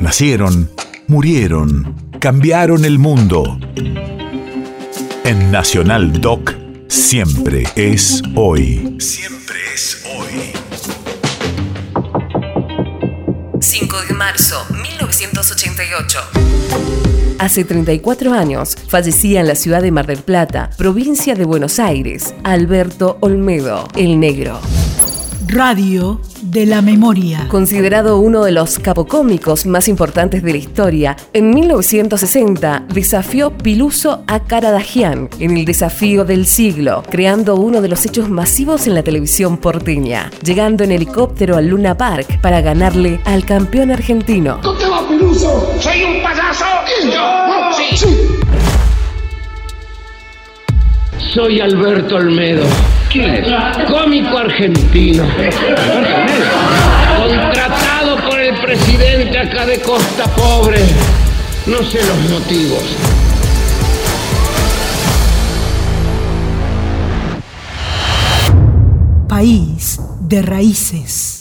Nacieron, murieron, cambiaron el mundo. En Nacional Doc, siempre es hoy. Siempre es hoy. 5 de marzo, 1988. Hace 34 años fallecía en la ciudad de Mar del Plata, provincia de Buenos Aires, Alberto Olmedo, el Negro. Radio de la Memoria. Considerado uno de los capocómicos más importantes de la historia, en 1960 desafió Piluso a Caradagian en el desafío del siglo, creando uno de los hechos masivos en la televisión porteña, llegando en helicóptero al Luna Park para ganarle al campeón argentino. ¿Dónde va Piluso? ¿Soy un payaso? Yo, sí. Soy Alberto Olmedo. ¿Quién es? Cómico argentino. Contratado por el presidente acá de Costa Pobre. No sé los motivos. País de raíces.